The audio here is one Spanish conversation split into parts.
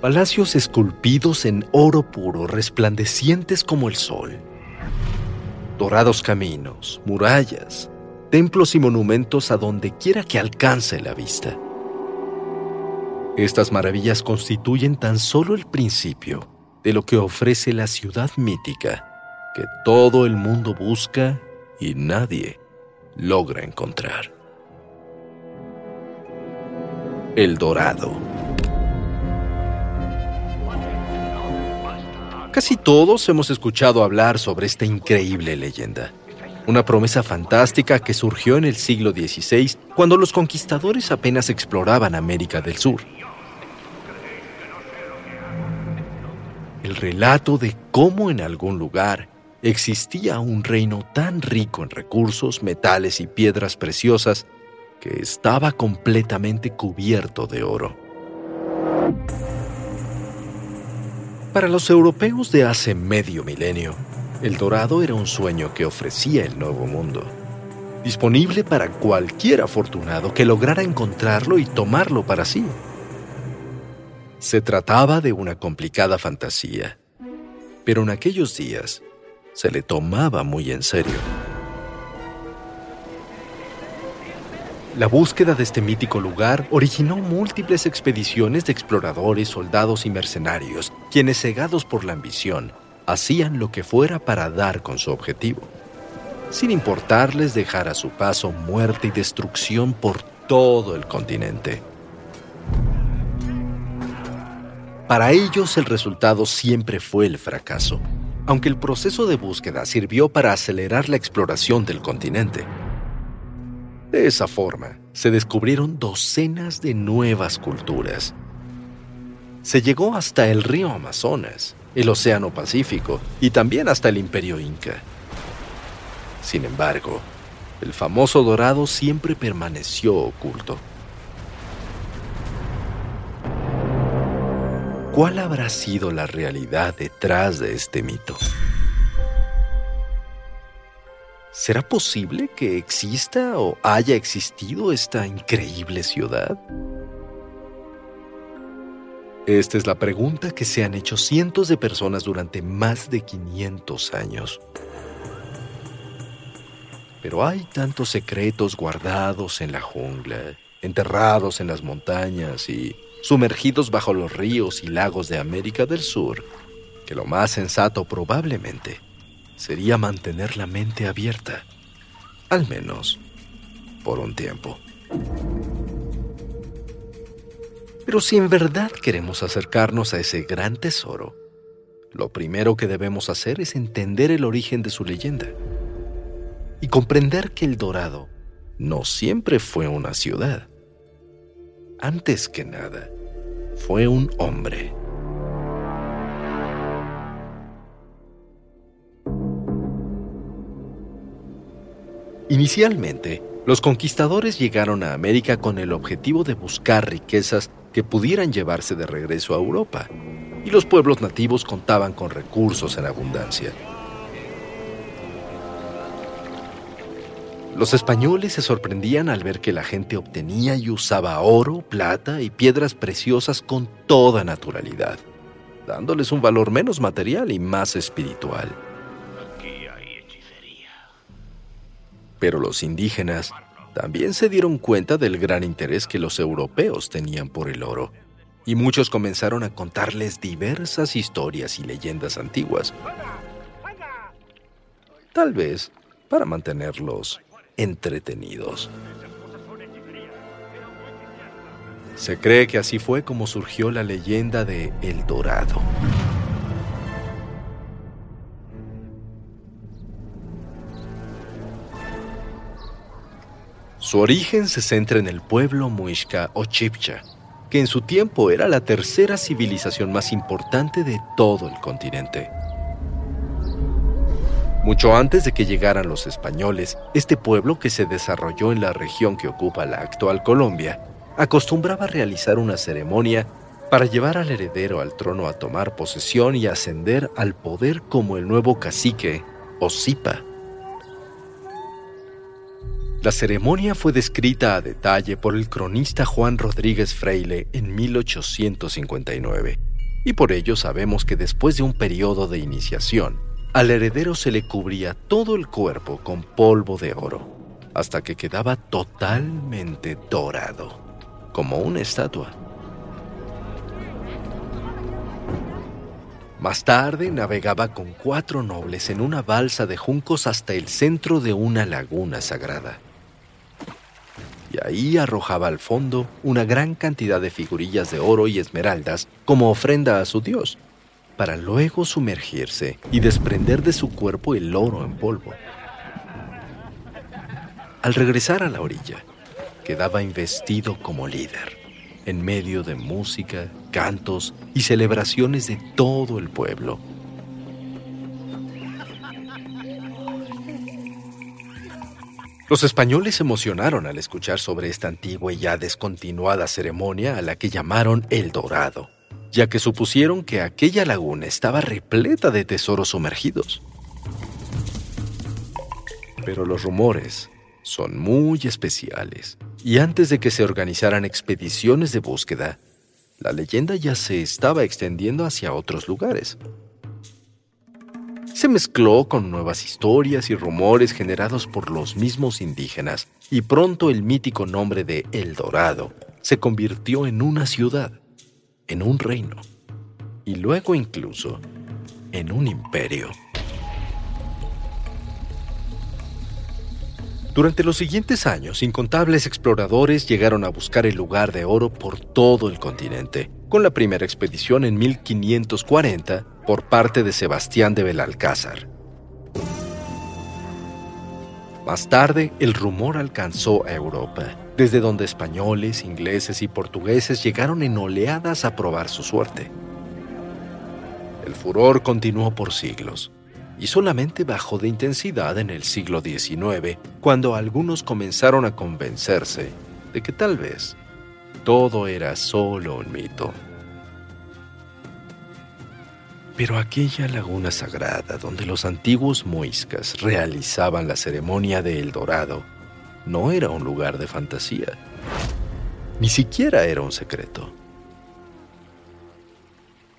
Palacios esculpidos en oro puro, resplandecientes como el sol. Dorados caminos, murallas, templos y monumentos a donde quiera que alcance la vista. Estas maravillas constituyen tan solo el principio de lo que ofrece la ciudad mítica que todo el mundo busca y nadie logra encontrar. El Dorado. Casi todos hemos escuchado hablar sobre esta increíble leyenda. Una promesa fantástica que surgió en el siglo XVI cuando los conquistadores apenas exploraban América del Sur. El relato de cómo en algún lugar existía un reino tan rico en recursos, metales y piedras preciosas que estaba completamente cubierto de oro. Para los europeos de hace medio milenio, el dorado era un sueño que ofrecía el nuevo mundo, disponible para cualquier afortunado que lograra encontrarlo y tomarlo para sí. Se trataba de una complicada fantasía, pero en aquellos días se le tomaba muy en serio. La búsqueda de este mítico lugar originó múltiples expediciones de exploradores, soldados y mercenarios, quienes cegados por la ambición, hacían lo que fuera para dar con su objetivo, sin importarles dejar a su paso muerte y destrucción por todo el continente. Para ellos el resultado siempre fue el fracaso, aunque el proceso de búsqueda sirvió para acelerar la exploración del continente. De esa forma, se descubrieron docenas de nuevas culturas. Se llegó hasta el río Amazonas, el Océano Pacífico y también hasta el Imperio Inca. Sin embargo, el famoso dorado siempre permaneció oculto. ¿Cuál habrá sido la realidad detrás de este mito? ¿Será posible que exista o haya existido esta increíble ciudad? Esta es la pregunta que se han hecho cientos de personas durante más de 500 años. Pero hay tantos secretos guardados en la jungla, enterrados en las montañas y sumergidos bajo los ríos y lagos de América del Sur, que lo más sensato probablemente sería mantener la mente abierta, al menos por un tiempo. Pero si en verdad queremos acercarnos a ese gran tesoro, lo primero que debemos hacer es entender el origen de su leyenda y comprender que el Dorado no siempre fue una ciudad. Antes que nada, fue un hombre. Inicialmente, los conquistadores llegaron a América con el objetivo de buscar riquezas que pudieran llevarse de regreso a Europa, y los pueblos nativos contaban con recursos en abundancia. Los españoles se sorprendían al ver que la gente obtenía y usaba oro, plata y piedras preciosas con toda naturalidad, dándoles un valor menos material y más espiritual. Pero los indígenas también se dieron cuenta del gran interés que los europeos tenían por el oro, y muchos comenzaron a contarles diversas historias y leyendas antiguas, tal vez para mantenerlos entretenidos. Se cree que así fue como surgió la leyenda de El Dorado. Su origen se centra en el pueblo muisca o chipcha, que en su tiempo era la tercera civilización más importante de todo el continente. Mucho antes de que llegaran los españoles, este pueblo que se desarrolló en la región que ocupa la actual Colombia, acostumbraba a realizar una ceremonia para llevar al heredero al trono a tomar posesión y ascender al poder como el nuevo cacique o zipa. La ceremonia fue descrita a detalle por el cronista Juan Rodríguez Freile en 1859, y por ello sabemos que después de un periodo de iniciación, al heredero se le cubría todo el cuerpo con polvo de oro, hasta que quedaba totalmente dorado, como una estatua. Más tarde navegaba con cuatro nobles en una balsa de juncos hasta el centro de una laguna sagrada ahí arrojaba al fondo una gran cantidad de figurillas de oro y esmeraldas como ofrenda a su dios, para luego sumergirse y desprender de su cuerpo el oro en polvo. Al regresar a la orilla, quedaba investido como líder, en medio de música, cantos y celebraciones de todo el pueblo Los españoles se emocionaron al escuchar sobre esta antigua y ya descontinuada ceremonia a la que llamaron El Dorado, ya que supusieron que aquella laguna estaba repleta de tesoros sumergidos. Pero los rumores son muy especiales, y antes de que se organizaran expediciones de búsqueda, la leyenda ya se estaba extendiendo hacia otros lugares se mezcló con nuevas historias y rumores generados por los mismos indígenas, y pronto el mítico nombre de El Dorado se convirtió en una ciudad, en un reino, y luego incluso en un imperio. Durante los siguientes años, incontables exploradores llegaron a buscar el lugar de oro por todo el continente, con la primera expedición en 1540 por parte de Sebastián de Belalcázar. Más tarde, el rumor alcanzó a Europa, desde donde españoles, ingleses y portugueses llegaron en oleadas a probar su suerte. El furor continuó por siglos y solamente bajó de intensidad en el siglo XIX, cuando algunos comenzaron a convencerse de que tal vez todo era solo un mito. Pero aquella laguna sagrada donde los antiguos muiscas realizaban la ceremonia de El Dorado no era un lugar de fantasía, ni siquiera era un secreto.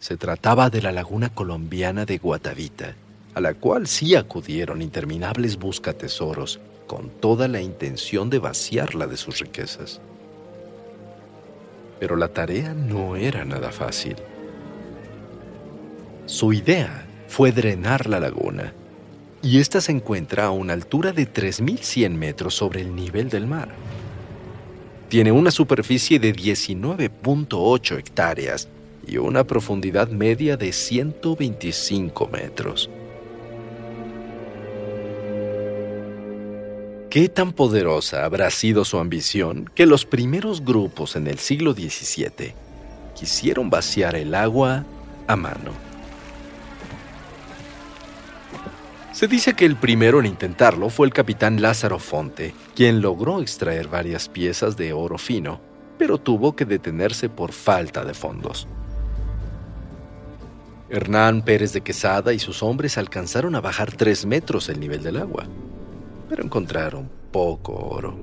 Se trataba de la laguna colombiana de Guatavita, a la cual sí acudieron interminables buscatesoros con toda la intención de vaciarla de sus riquezas. Pero la tarea no era nada fácil. Su idea fue drenar la laguna, y esta se encuentra a una altura de 3.100 metros sobre el nivel del mar. Tiene una superficie de 19.8 hectáreas y una profundidad media de 125 metros. ¿Qué tan poderosa habrá sido su ambición que los primeros grupos en el siglo XVII quisieron vaciar el agua a mano? Se dice que el primero en intentarlo fue el capitán Lázaro Fonte, quien logró extraer varias piezas de oro fino, pero tuvo que detenerse por falta de fondos. Hernán Pérez de Quesada y sus hombres alcanzaron a bajar tres metros el nivel del agua, pero encontraron poco oro.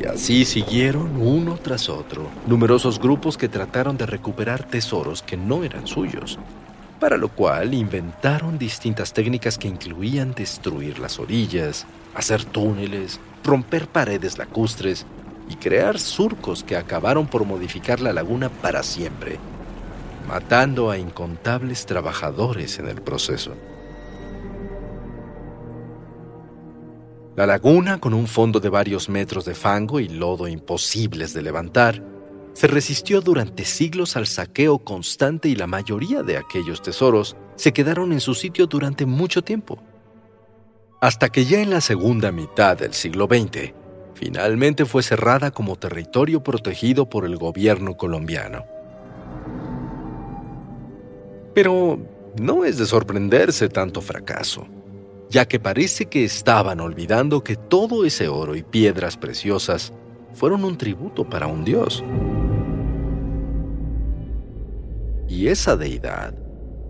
Y así siguieron uno tras otro numerosos grupos que trataron de recuperar tesoros que no eran suyos para lo cual inventaron distintas técnicas que incluían destruir las orillas, hacer túneles, romper paredes lacustres y crear surcos que acabaron por modificar la laguna para siempre, matando a incontables trabajadores en el proceso. La laguna, con un fondo de varios metros de fango y lodo imposibles de levantar, se resistió durante siglos al saqueo constante y la mayoría de aquellos tesoros se quedaron en su sitio durante mucho tiempo. Hasta que ya en la segunda mitad del siglo XX, finalmente fue cerrada como territorio protegido por el gobierno colombiano. Pero no es de sorprenderse tanto fracaso, ya que parece que estaban olvidando que todo ese oro y piedras preciosas fueron un tributo para un dios. Y esa deidad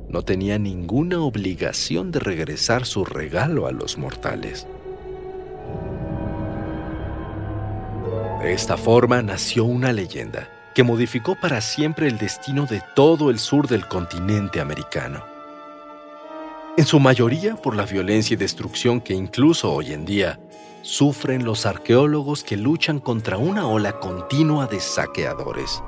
no tenía ninguna obligación de regresar su regalo a los mortales. De esta forma nació una leyenda que modificó para siempre el destino de todo el sur del continente americano. En su mayoría por la violencia y destrucción que incluso hoy en día sufren los arqueólogos que luchan contra una ola continua de saqueadores.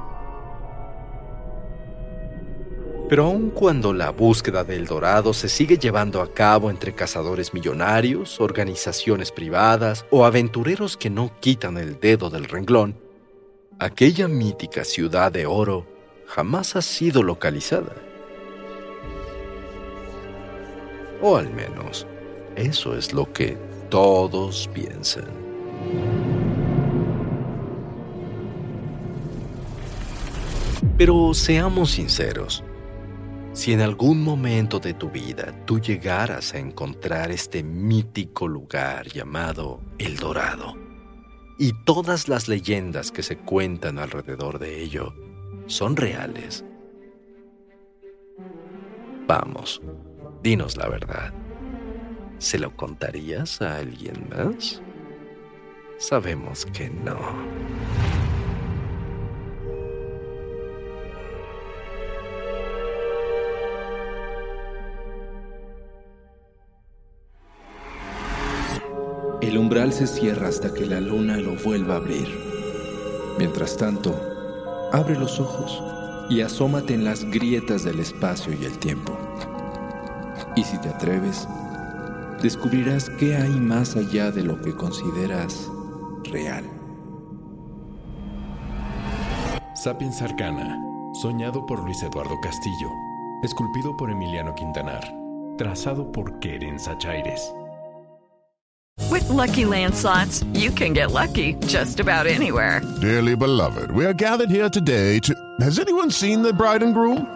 Pero aun cuando la búsqueda del dorado se sigue llevando a cabo entre cazadores millonarios, organizaciones privadas o aventureros que no quitan el dedo del renglón, aquella mítica ciudad de oro jamás ha sido localizada. O al menos, eso es lo que todos piensan. Pero seamos sinceros, si en algún momento de tu vida tú llegaras a encontrar este mítico lugar llamado El Dorado, y todas las leyendas que se cuentan alrededor de ello son reales, vamos, dinos la verdad. ¿Se lo contarías a alguien más? Sabemos que no. El umbral se cierra hasta que la luna lo vuelva a abrir. Mientras tanto, abre los ojos y asómate en las grietas del espacio y el tiempo. Y si te atreves, descubrirás qué hay más allá de lo que consideras real. Sapiens Arcana, soñado por Luis Eduardo Castillo, esculpido por Emiliano Quintanar, trazado por Keren Sachaires. With lucky landslots, you can get lucky just about anywhere. Dearly beloved, we are gathered here today to. Has anyone seen the bride and groom?